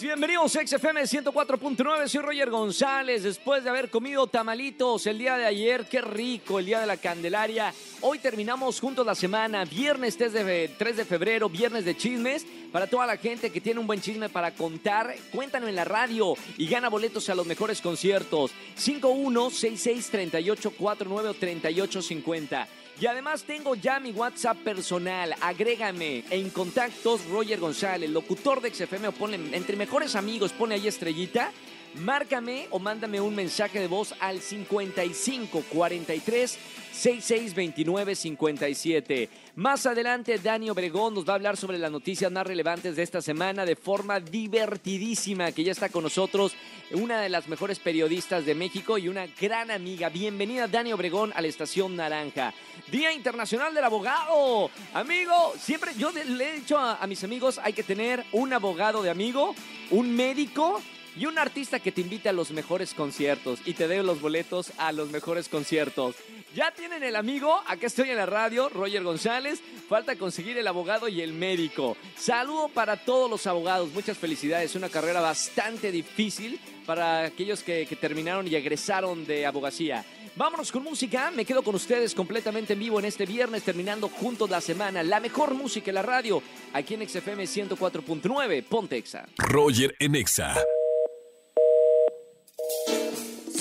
Bienvenidos a XFM 104.9, soy Roger González, después de haber comido tamalitos el día de ayer, qué rico, el día de la Candelaria, hoy terminamos juntos la semana, viernes 3 de, 3 de febrero, viernes de chismes, para toda la gente que tiene un buen chisme para contar, cuéntanos en la radio y gana boletos a los mejores conciertos, 51663849 o 3850. Y además tengo ya mi WhatsApp personal. Agrégame en contactos Roger González, locutor de XFM o ponle entre mejores amigos, pone ahí estrellita. Márcame o mándame un mensaje de voz al 55 43 66 29 57. Más adelante, Dani Obregón nos va a hablar sobre las noticias más relevantes de esta semana de forma divertidísima, que ya está con nosotros una de las mejores periodistas de México y una gran amiga. Bienvenida, Dani Obregón, a la Estación Naranja. Día Internacional del Abogado. Amigo, siempre yo le he dicho a, a mis amigos, hay que tener un abogado de amigo, un médico y un artista que te invite a los mejores conciertos y te dé los boletos a los mejores conciertos. Ya tienen el amigo, acá estoy en la radio, Roger González. Falta conseguir el abogado y el médico. Saludo para todos los abogados, muchas felicidades. Una carrera bastante difícil para aquellos que, terminaron y egresaron de abogacía. Vámonos con música, me quedo con ustedes completamente en vivo en este viernes, terminando juntos la semana. La mejor música en la radio, aquí en XFM 104.9, Pontexa. Roger en Exa.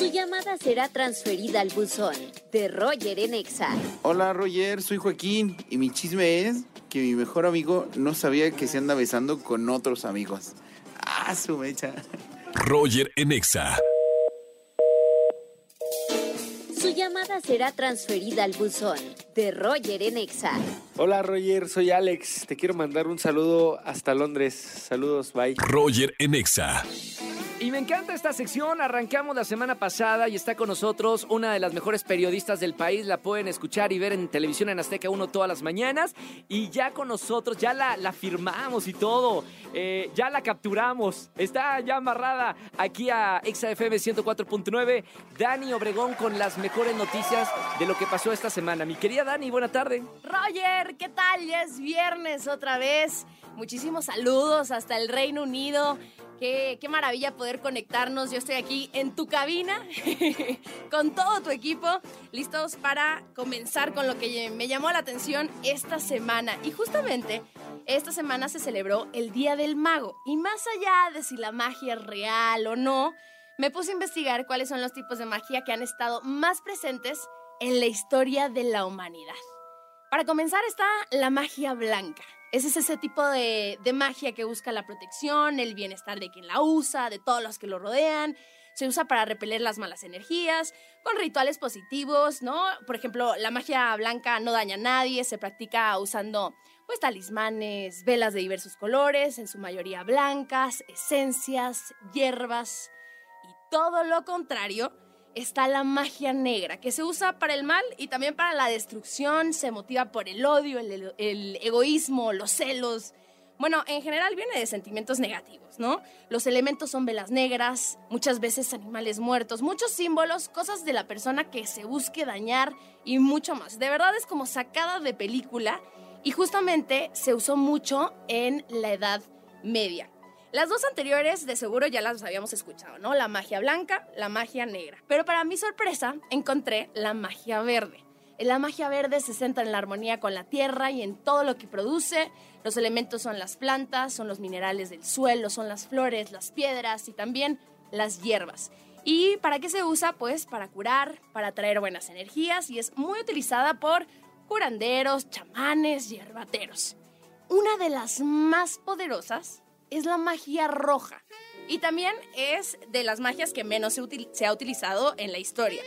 Su llamada será transferida al buzón de Roger en Exa. Hola Roger, soy Joaquín y mi chisme es que mi mejor amigo no sabía que se anda besando con otros amigos. Ah, su mecha. Roger en Exa. Su llamada será transferida al buzón de Roger en Exa. Hola Roger, soy Alex. Te quiero mandar un saludo hasta Londres. Saludos, bye. Roger en Exa. Y me encanta esta sección. Arrancamos la semana pasada y está con nosotros una de las mejores periodistas del país. La pueden escuchar y ver en televisión en Azteca 1 todas las mañanas. Y ya con nosotros, ya la, la firmamos y todo. Eh, ya la capturamos. Está ya amarrada aquí a XFM 104.9. Dani Obregón con las mejores noticias de lo que pasó esta semana. Mi querida Dani, buena tarde. Roger, ¿qué tal? Ya es viernes otra vez. Muchísimos saludos hasta el Reino Unido. Qué, maravilla poder conectarnos. Yo estoy aquí en tu cabina con todo tu equipo, listos para comenzar con lo que me llamó la atención esta semana. Y justamente esta semana se celebró el Día del Mago. Y más allá de si la magia es real o no, me puse a investigar cuáles son los tipos de magia que han estado más presentes en la historia de la humanidad. Para comenzar está la magia blanca. Ese es ese tipo de, de, magia que busca la protección, el bienestar de quien la usa, de todos los que lo rodean. Se usa para repeler las malas energías, con rituales positivos, ¿no? Por ejemplo, la magia blanca no daña a nadie, se practica usando pues talismanes, velas de diversos colores, en su mayoría blancas, esencias, hierbas y todo lo contrario está la magia negra, que se usa para el mal y también para la destrucción, se motiva por el odio, el, egoísmo, los celos. Bueno, en general viene de sentimientos negativos, ¿no? Los elementos son velas negras, muchas veces animales muertos, muchos símbolos, cosas de la persona que se busque dañar y mucho más. De verdad es como sacada de película y justamente se usó mucho en la Edad Media. Las dos anteriores de seguro ya las habíamos escuchado, ¿no? La magia blanca, la magia negra. Pero para mi sorpresa encontré la magia verde. La magia verde se centra en la armonía con la tierra y en todo lo que produce. Los elementos son las plantas, son los minerales del suelo, son las flores, las piedras y también las hierbas. ¿Y para qué se usa? Pues para curar, para traer buenas energías y es muy utilizada por curanderos, chamanes, hierbateros. Una de las más poderosas es la magia roja. Y también es de las magias que menos se, ha utilizado en la historia.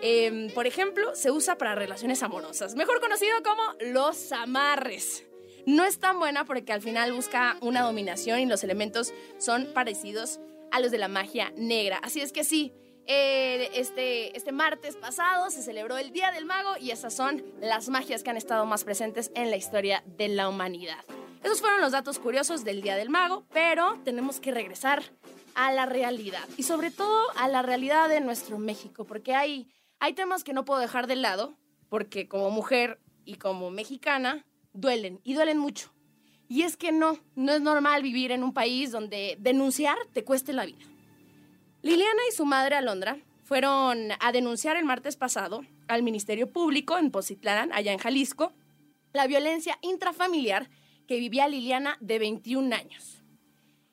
Eh, por ejemplo, se usa para relaciones amorosas, mejor conocido como los amarres. No es tan buena porque al final busca una dominación y los elementos son parecidos a los de la magia negra. Así es que sí, eh, este, este martes pasado se celebró el Día del Mago y esas son las magias que han estado más presentes en la historia de la humanidad. Esos fueron los datos curiosos del Día del Mago, pero tenemos que regresar a la realidad y sobre todo a la realidad de nuestro México, porque hay, Hay temas que no puedo dejar de lado porque como mujer y como mexicana duelen y duelen mucho. Y es que no, no es normal vivir en un país donde denunciar te cueste la vida. Liliana y su madre Alondra fueron a denunciar el martes pasado al Ministerio Público en Pozitlán, allá en Jalisco, la violencia intrafamiliar que vivía Liliana de 21 años.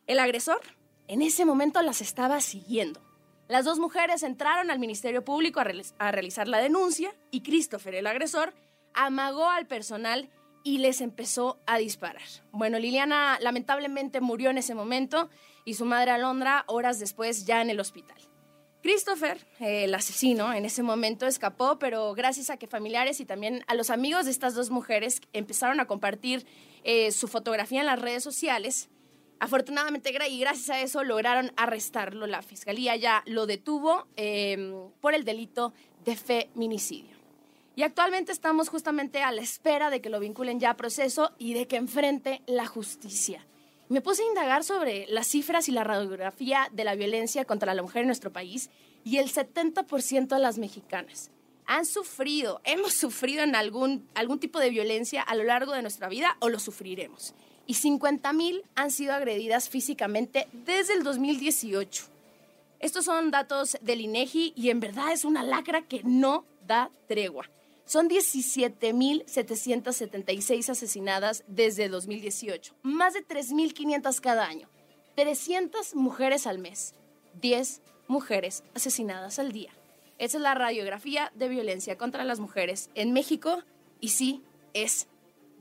El agresor en ese momento las estaba siguiendo. Las dos mujeres entraron al Ministerio Público a, realizar la denuncia y Christopher, el agresor, amagó al personal y les empezó a disparar. Bueno, Liliana lamentablemente murió en ese momento y su madre Alondra horas después ya en el hospital. Christopher, el asesino, en ese momento escapó, pero gracias a que familiares y también a los amigos de estas dos mujeres empezaron a compartir eh, su fotografía en las redes sociales, afortunadamente y gracias a eso lograron arrestarlo. La fiscalía ya lo detuvo em, por el delito de feminicidio. Y actualmente estamos justamente a la espera de que lo vinculen ya a proceso y de que enfrente la justicia. Me puse a indagar sobre las cifras y la radiografía de la violencia contra la mujer en nuestro país y el 70% de las mexicanas han sufrido, hemos sufrido en algún, algún tipo de violencia a lo largo de nuestra vida o lo sufriremos. Y 50 mil han sido agredidas físicamente desde el 2018. Estos son datos del INEGI y en verdad es una lacra que no da tregua. Son 17.776 asesinadas desde 2018, más de 3.500 cada año, 300 mujeres al mes, 10 mujeres asesinadas al día. Esa es la radiografía de violencia contra las mujeres en México y sí, es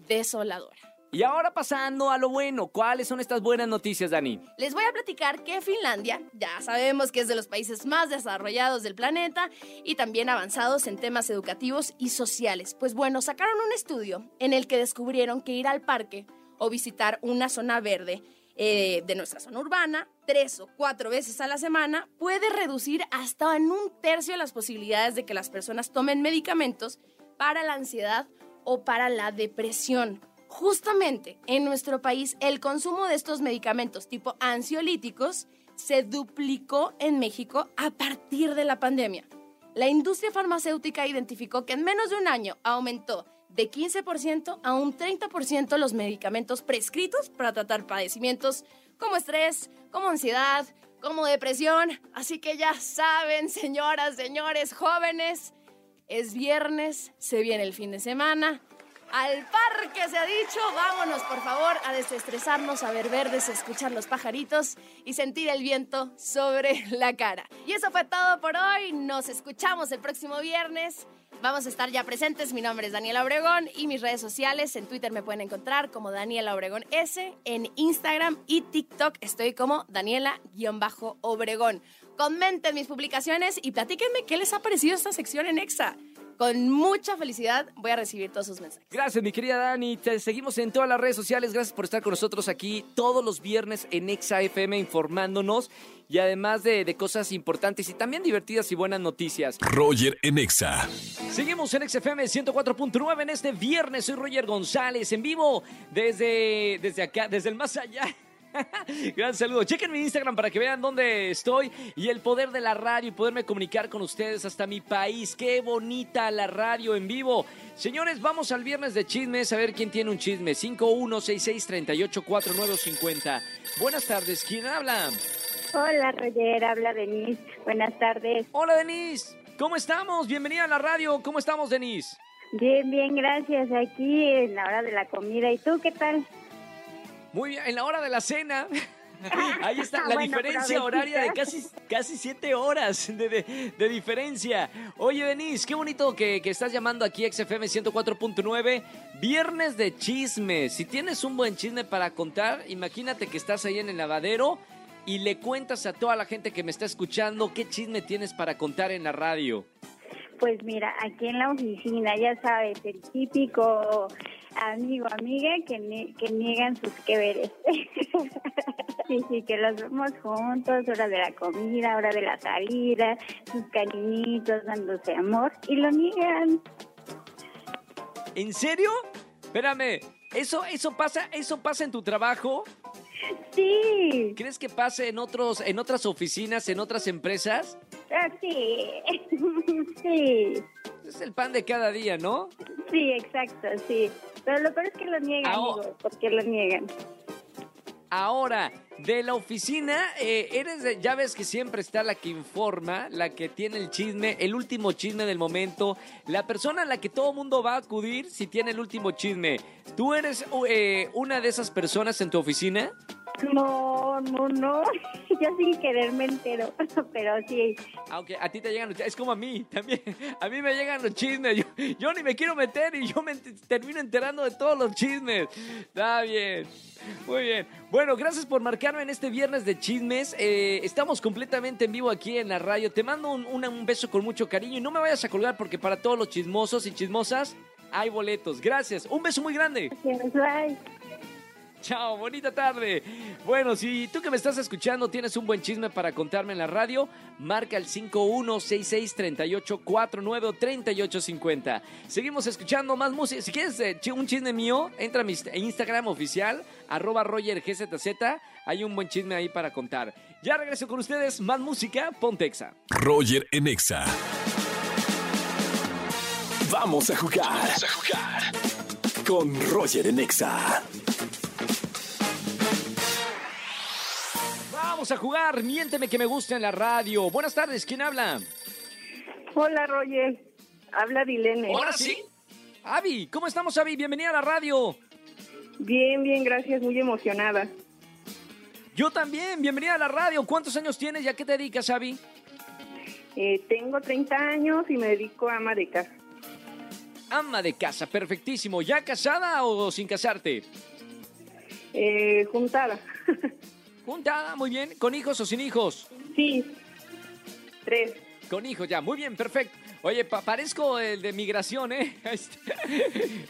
desoladora. Y ahora pasando a lo bueno, ¿cuáles son estas buenas noticias, Dani? Les voy a platicar que Finlandia, ya sabemos que es de los países más desarrollados del planeta y también avanzados en temas educativos y sociales. Pues bueno, sacaron un estudio en el que descubrieron que ir al parque o visitar una zona verde eh, de nuestra zona urbana tres o cuatro veces a la semana puede reducir hasta en un tercio las posibilidades de que las personas tomen medicamentos para la ansiedad o para la depresión. Justamente en nuestro país el consumo de estos medicamentos tipo ansiolíticos se duplicó en México a partir de la pandemia. La industria farmacéutica identificó que en menos de un año aumentó de 15% a un 30% los medicamentos prescritos para tratar padecimientos como estrés, como ansiedad, como depresión. Así que ya saben, señoras, señores, jóvenes, es viernes, se viene el fin de semana al parque, se ha dicho. Vámonos, por favor, a desestresarnos, a ver verdes, a escuchar los pajaritos y sentir el viento sobre la cara. Y eso fue todo por hoy. Nos escuchamos el próximo viernes. Vamos a estar ya presentes. Mi nombre es Daniela Obregón y mis redes sociales en Twitter me pueden encontrar como Daniela Obregón S. En Instagram y TikTok estoy como Daniela-Obregón. Comenten mis publicaciones y platíquenme qué les ha parecido esta sección en EXA con mucha felicidad voy a recibir todos sus mensajes. Gracias, mi querida Dani. Te seguimos en todas las redes sociales. Gracias por estar con nosotros aquí todos los viernes en Exa FM informándonos y además de, de, cosas importantes y también divertidas y buenas noticias. Roger en Exa. Seguimos en XFM 104.9 en este viernes. Soy Roger González en vivo desde, desde acá, desde el más allá Gran saludo. Chequen mi Instagram para que vean dónde estoy y el poder de la radio y poderme comunicar con ustedes hasta mi país. Qué bonita la radio en vivo. Señores, vamos al viernes de chismes a ver quién tiene un chisme. 5166384950. Buenas tardes, ¿quién habla? Hola, Roger, habla Denise. Buenas tardes. Hola, Denise. ¿Cómo estamos? Bienvenida a la radio. ¿Cómo estamos, Denise? Bien, bien, gracias. Aquí en la hora de la comida. ¿Y tú qué tal? Muy bien, en la hora de la cena. Ahí está la diferencia horaria de casi, casi siete horas de, diferencia. Oye, Denise, qué bonito que, que estás llamando aquí a XFM 104.9. Viernes de chismes. Si tienes un buen chisme para contar, imagínate que estás ahí en el lavadero y le cuentas a toda la gente que me está escuchando qué chisme tienes para contar en la radio. Pues mira, aquí en la oficina, ya sabes, el típico amigo, amiga que, que niegan sus que veres. sí, sí, que los vemos juntos, hora de la comida, hora de la salida, sus cariñitos dándose amor y lo niegan. ¿En serio? Espérame, ¿eso, eso, pasa, ¿eso pasa en tu trabajo? Sí. ¿Crees que pase en, otros, en otras oficinas, en otras empresas? Ah, sí. sí. Es el pan de cada día, ¿no? Sí, exacto, sí. Pero lo peor es que lo niegan, Ah, oh. amigo. porque lo niegan? Ahora, de la oficina, eh, eres de- ya ves que siempre está la que informa, la que tiene el chisme, el último chisme del momento, la persona a la que todo mundo va a acudir si tiene el último chisme. ¿Tú eres eh, una de esas personas en tu oficina? No, no, no. Yo sin querer me entero. Pero sí. Aunque a ti te llegan los es como a mí también. A mí me llegan los chismes. Yo, yo ni me quiero meter y yo me termino enterando de todos los chismes. Está bien. Muy bien. Bueno, gracias por marcarme en este viernes de chismes. Eh, estamos completamente en vivo aquí en la radio. Te mando un beso con mucho cariño y no me vayas a colgar porque para todos los chismosos y chismosas hay boletos. Gracias. Un beso muy grande. Gracias, bye. Chao, bonita tarde. Bueno, si tú que me estás escuchando tienes un buen chisme para contarme en la radio, marca el 51663849 o 3850. Seguimos escuchando más música. Si quieres eh, un chisme mío, entra a mi inst- Instagram oficial, arroba RogerGZZ. Hay un buen chisme ahí para contar. Ya regreso con ustedes, más música, Pontexa. Roger en Exa. Vamos a jugar. Vamos a jugar. Con Roger en Exa. Vamos a jugar, miénteme que me gusta en la radio. Buenas tardes, ¿quién habla? Hola, Roger. Habla Dilene. Ahora sí. Avi, ¿cómo estamos, Avi? Bienvenida a la radio. Bien, bien, gracias. Muy emocionada. Yo también, bienvenida a la radio. ¿Cuántos años tienes y a qué te dedicas, Avi? Eh, tengo 30 años y me dedico a ama de casa. Ama de casa, perfectísimo. ¿Ya casada o sin casarte? Eh, juntada. Juntada, muy bien. ¿Con hijos o sin hijos? sí. Tres. Con hijos, ya, muy bien, perfecto. Oye, pa- parezco el de migración, ¿eh? Este,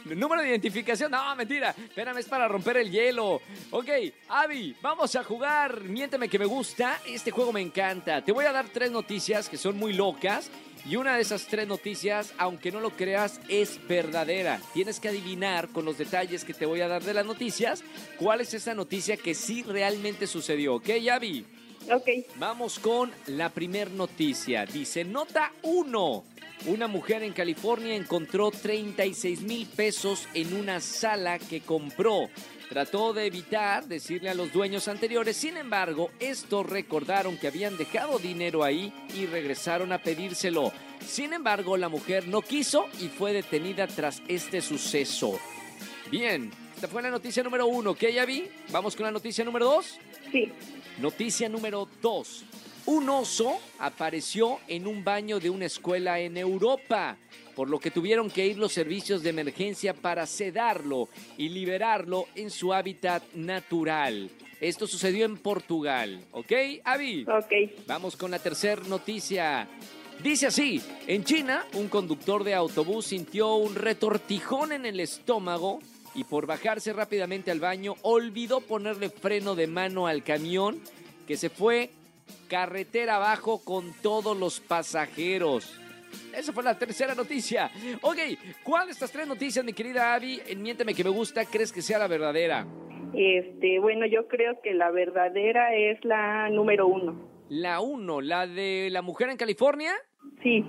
Número de identificación, no, mentira. Espérame, es para romper el hielo. Ok, Avi, vamos a jugar. Miénteme que me gusta. Este juego me encanta. Te voy a dar tres noticias que son muy locas. Y una de esas tres noticias, aunque no lo creas, es verdadera. Tienes que adivinar con los detalles que te voy a dar de las noticias cuál es esa noticia que sí realmente sucedió. ¿Ok, Avi? Ok. Vamos con la primer noticia. Dice, nota 1. Una mujer en California encontró 36 mil pesos en una sala que compró. Trató de evitar decirle a los dueños anteriores, sin embargo, estos recordaron que habían dejado dinero ahí y regresaron a pedírselo. Sin embargo, la mujer no quiso y fue detenida tras este suceso. Bien, esta fue la noticia número uno, ¿ok, Yavi? Vamos con la noticia número dos. Sí. Noticia número 2. Un oso apareció en un baño de una escuela en Europa, por lo que tuvieron que ir los servicios de emergencia para sedarlo y liberarlo en su hábitat natural. Esto sucedió en Portugal, ¿ok, Avi? Ok. Vamos con la tercera noticia. Dice así, en China, un conductor de autobús sintió un retortijón en el estómago y por bajarse rápidamente al baño olvidó ponerle freno de mano al camión que se fue carretera abajo con todos los pasajeros. Esa fue la tercera noticia. Ok, ¿cuál de estas tres noticias, mi querida Abby, en Miénteme que me gusta, crees que sea la verdadera? Este, bueno, yo creo que la verdadera es la número uno. La uno, la de la mujer en California. Sí.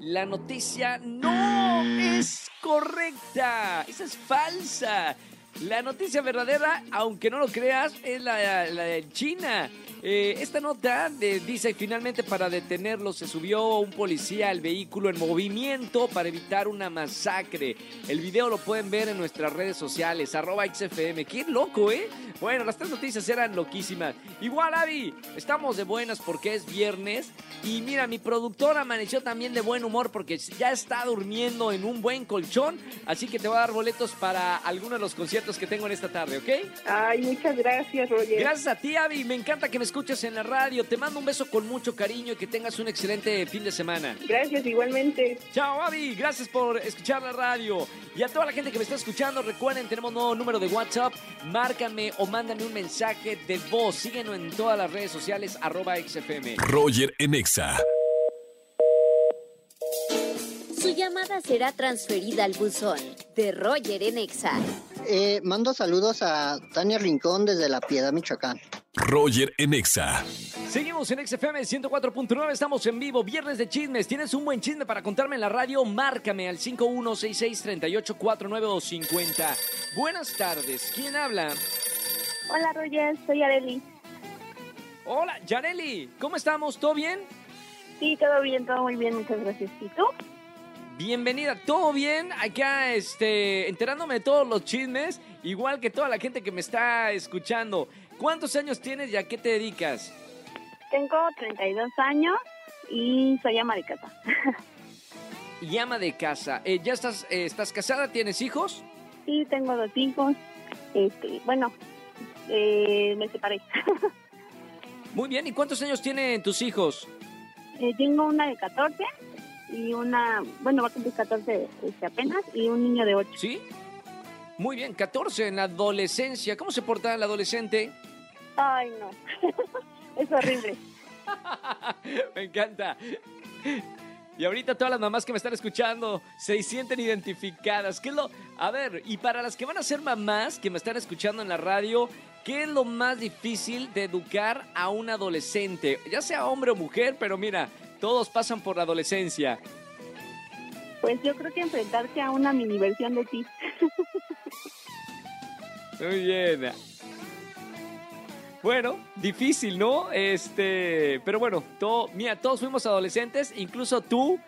La noticia no es correcta. Esa es falsa. La noticia verdadera, aunque no lo creas, es la, de China. Eh, esta nota de- dice finalmente para detenerlo se subió un policía al vehículo en movimiento para evitar una masacre. El video lo pueden ver en nuestras redes sociales, arroba XFM. ¡Qué loco, eh! Bueno, las tres noticias eran loquísimas. Igual, Avi, estamos de buenas porque es viernes. Y mira, mi productor amaneció también de buen humor porque ya está durmiendo en un buen colchón. Así que te voy a dar boletos para algunos de los conciertos que tengo en esta tarde, ¿ok? Ay, muchas gracias, Roger. Gracias a ti, Avi. Me encanta que me escuches en la radio. Te mando un beso con mucho cariño y que tengas un excelente fin de semana. Gracias, igualmente. Chao, Avi. Gracias por escuchar la radio. Y a toda la gente que me está escuchando, recuerden, tenemos nuevo número de WhatsApp. Márcame o mándame un mensaje de voz. Síguenos en todas las redes sociales, arroba XFM. Roger en Exa. Su llamada será transferida al buzón de Roger en Exa. Eh, mando saludos a Tania Rincón desde La Piedad, Michoacán. Roger en Exa. Seguimos en XFM 104.9, estamos en vivo, viernes de chismes. ¿Tienes un buen chisme para contarme en la radio? Márcame al 5166-3849 o 50. Buenas tardes, ¿quién habla? Hola, Roger, soy Areli. Hola, Yareli, ¿cómo estamos? ¿Todo bien? Sí, todo bien, todo muy bien, muchas gracias. ¿Y tú? Bienvenida, ¿todo bien? Acá, este, enterándome de todos los chismes, igual que toda la gente que me está escuchando. ¿Cuántos años tienes y a qué te dedicas? Tengo 32 años y soy ama de casa. Y ama de casa. Eh, ¿Ya estás, eh, estás casada? ¿Tienes hijos? Sí, tengo dos hijos. Este, bueno, eh, me separé. Muy bien, ¿y cuántos años tienen tus hijos? Eh, tengo una de 14 y una, bueno, va a cumplir 14 este, apenas y un niño de 8. ¿Sí? Muy bien, 14 en la adolescencia. ¿Cómo se porta el adolescente? Ay, no. es horrible. Me encanta. Y ahorita todas las mamás que me están escuchando se sienten identificadas. ¿Qué es lo? A ver, y para las que van a ser mamás que me están escuchando en la radio, ¿qué es lo más difícil de educar a un adolescente? Ya sea hombre o mujer, pero mira, todos pasan por la adolescencia. Pues yo creo que enfrentarse a una mini versión de ti. Muy bien. Bueno, difícil, ¿no? Este, pero bueno, todo, mira, todos fuimos adolescentes, incluso tú,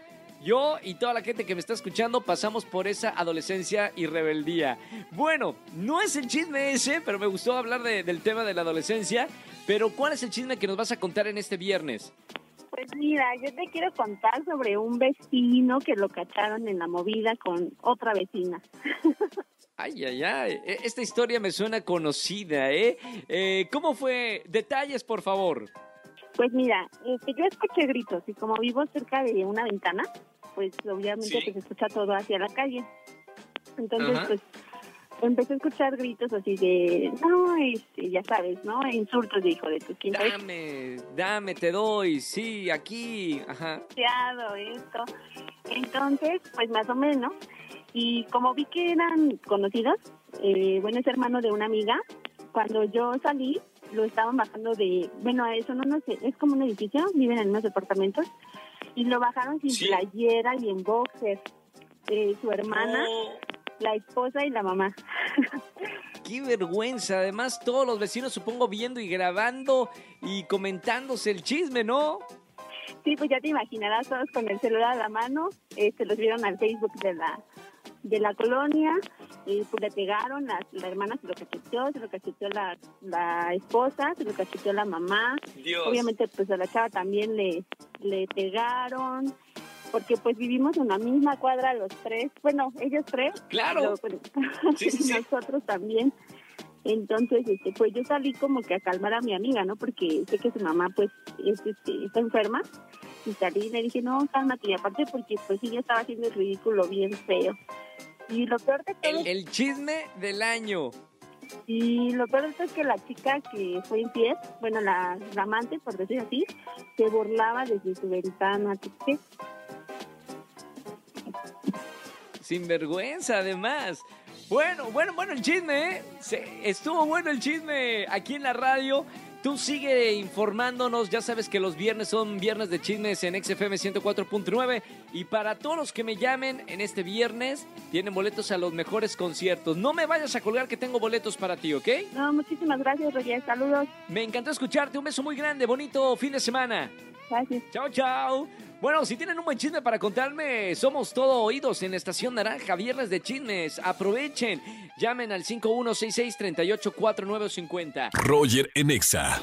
yo y toda la gente que me está escuchando pasamos por esa adolescencia y rebeldía. Bueno, no es el chisme ese, pero me gustó hablar de- del tema de la adolescencia. Pero ¿cuál es el chisme que nos vas a contar en este viernes? Pues mira, yo te quiero contar sobre un vecino que lo cacharon en la movida con otra vecina. Ay, ay, ay, e- esta historia me suena conocida, ¿eh? Eh, ¿Cómo fue? Detalles, por favor. Pues mira, este, yo escuché gritos y como vivo cerca de una ventana, pues obviamente Sí. que se escucha todo hacia la calle. Entonces, Ajá. pues empecé a escuchar gritos así de, no, este, ya sabes, ¿no? Insultos de hijo de tu quién sabe Dame, dame, te doy, sí, aquí, ajá. demasiado esto. Entonces, pues más o menos. Y como vi que eran conocidos, eh, bueno, es hermano de una amiga, cuando yo salí, lo estaban bajando de, bueno, eso no, no sé, es como un edificio, viven en unos departamentos, y lo bajaron sin Sí. playera y en boxer. Eh, su hermana, No, la esposa y la mamá. qué vergüenza, además todos los vecinos supongo viendo y grabando y comentándose el chisme, ¿no? Sí, pues ya te imaginarás todos con el celular a la mano, este, los vieron al Facebook de la de la colonia, y pues le pegaron, la, la hermana se lo cacheteó, se lo cacheteó la, la esposa, se lo cacheteó la mamá, Dios. obviamente pues a la chava también le, le pegaron, porque pues vivimos en la misma cuadra los tres, bueno, ellos tres, Claro. pero, pues, Sí, sí, sí. nosotros también. Entonces, este, pues yo salí como que a calmar a mi amiga, ¿no? Porque sé que su mamá, pues, es, este, está enferma. Y salí y le dije, no, cálmate. Y aparte, porque pues ella estaba haciendo el ridículo bien feo. Y lo peor de todo, El, el chisme del año. y lo peor de todo es que la chica que fue infiel, bueno, la, la amante, por decir así, se burlaba desde su ventana. ¿tú qué? Sin vergüenza, además. Bueno, bueno, bueno el chisme, ¿eh? Se- estuvo bueno el chisme aquí en la radio. Tú sigue informándonos, ya sabes que los viernes son viernes de chismes en XFM 104.9 y para todos los que me llamen en este viernes tienen boletos a los mejores conciertos. No me vayas a colgar que tengo boletos para ti, ¿ok? No, muchísimas gracias, Roger. Saludos. Me encantó escucharte, un beso muy grande, bonito fin de semana. Gracias. Chao, chao. Bueno, si tienen un buen chisme para contarme, somos todo oídos en Estación Naranja, viernes de chismes. Aprovechen, llamen al 5166-384950. Roger en Exa.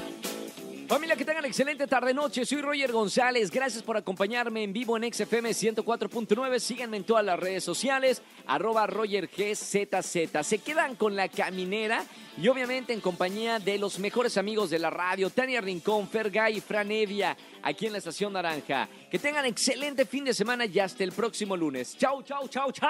Familia, que tengan excelente tarde-noche. Soy Roger González. Gracias por acompañarme en vivo en XFM 104.9. Síganme en todas las redes sociales, arroba RogerGZZ. Se quedan con la caminera y obviamente en compañía de los mejores amigos de la radio, Tania Rincón, Fergay y Fran Evia, aquí en la Estación Naranja. Que tengan excelente fin de semana y hasta el próximo lunes. Chau, chau, chau, chau.